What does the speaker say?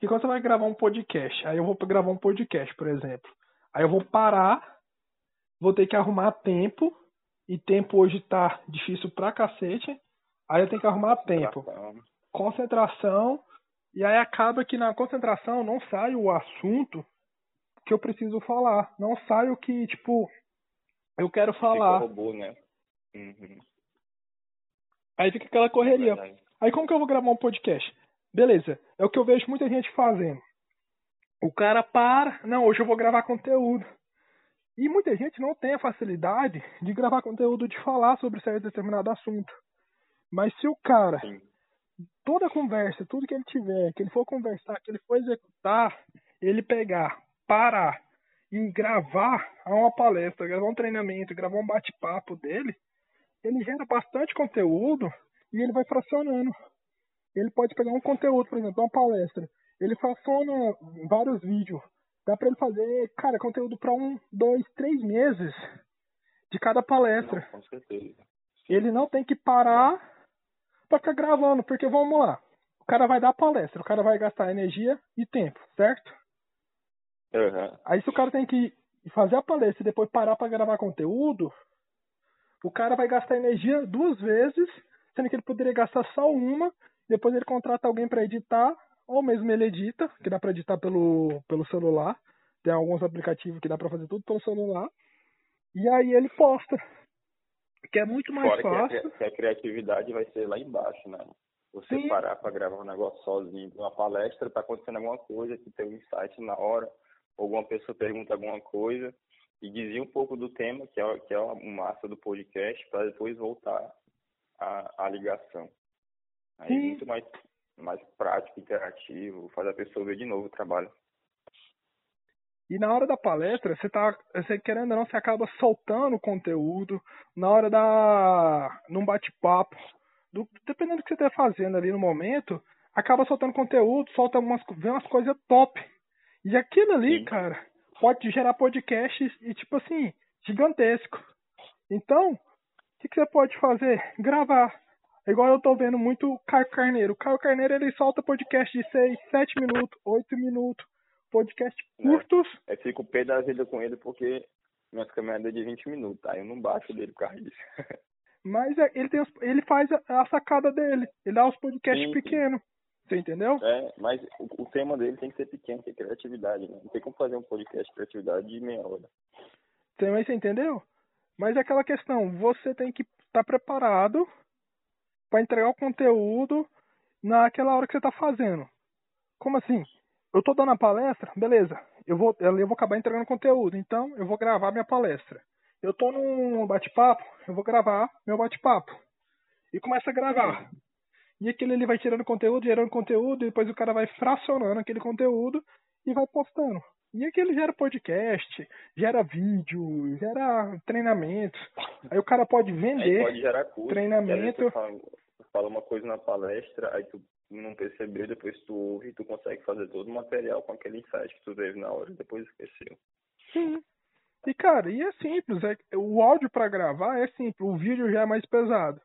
que quando você vai gravar um podcast, aí eu vou gravar um podcast, por exemplo, aí eu vou parar, vou ter que arrumar tempo, e tempo hoje tá difícil pra cacete, aí eu tenho que arrumar tempo. Concentração, e aí acaba que na concentração não sai o assunto que eu preciso falar, não sai o que, tipo, eu quero falar. Fica robô, né? Uhum. Aí fica aquela correria. Aí como que eu vou gravar um podcast? Beleza, é o que eu vejo muita gente fazendo. O cara para, não, hoje eu vou gravar conteúdo. E muita gente não tem a facilidade de gravar conteúdo, de falar sobre certo determinado assunto. Mas se o cara, toda conversa, tudo que ele tiver, que ele for conversar, que ele for executar, ele pegar, parar e gravar uma palestra, gravar um treinamento, gravar um bate-papo dele, ele gera bastante conteúdo e ele vai fracionando. Ele pode pegar um conteúdo, por exemplo, uma palestra. Ele fraciona vários vídeos. Dá para ele fazer, cara, conteúdo para um, dois, três meses de cada palestra. Não, com certeza. Ele não tem que parar para ficar gravando, porque vamos lá. O cara vai dar palestra, o cara vai gastar energia e tempo, certo? Uhum. Aí se o cara tem que fazer a palestra e depois parar para gravar conteúdo, o cara vai gastar energia duas vezes, sendo que ele poderia gastar só uma, depois ele contrata alguém para editar, ou mesmo ele edita, que dá para editar pelo, pelo celular. Tem alguns aplicativos que dá para fazer tudo pelo celular. E aí ele posta. Que é muito mais Fora fácil. Que a, que a, criatividade vai ser lá embaixo, né? Você Sim. parar para gravar um negócio sozinho, uma palestra, tá acontecendo alguma coisa, que tem um insight na hora, alguma pessoa pergunta alguma coisa, e dizia um pouco do tema, que é, que é o massa do podcast, para depois voltar à, à ligação. Aí Sim. é muito mais, mais prático, interativo, faz a pessoa ver de novo o trabalho. E na hora da palestra, você tá, você querendo ou não, você acaba soltando o conteúdo. Na hora da, num bate-papo, do- dependendo do que você tá fazendo ali no momento, acaba soltando conteúdo, solta umas, vê umas coisas top. E aquilo ali, Sim. cara, pode gerar podcasts e tipo assim, gigantesco. Então, o que, que você pode fazer? Gravar. Igual eu tô vendo muito o Caio Carneiro. O Caio Carneiro ele solta podcast de 6, 7 minutos, 8 minutos. Podcast É. curtos. Aí fico pé da vida com ele porque minhas caminhadas é de 20 minutos, aí eu não baixo dele por causa disso. Mas é- ele, tem os- ele faz a, a sacada dele. Ele dá os podcasts pequenos. Você entendeu? É, mas o, o tema dele tem que ser pequeno, que é criatividade, né? Não tem como fazer um podcast de criatividade de meia hora. Você, mas você entendeu? Mas é aquela questão, você tem que estar preparado para entregar o conteúdo naquela hora que você tá fazendo. Como assim? Eu tô dando a palestra, beleza. Eu vou, eu vou acabar entregando conteúdo, então eu vou gravar minha palestra. Eu tô num bate-papo, eu vou gravar meu bate-papo. E começa a gravar. E aquele ali vai tirando conteúdo, gerando conteúdo, e depois o cara vai fracionando aquele conteúdo e vai postando. E aquele gera podcast, gera vídeo, gera treinamento. Aí o cara pode Aí vender. pode gerar custo. treinamento. Fala, uma coisa na palestra, aí tu não percebeu, depois tu ouve tu consegue fazer todo o material com aquele insight que tu teve na hora e depois esqueceu. Sim. E cara, e é simples, é, o áudio para gravar é simples, o vídeo já é mais pesado.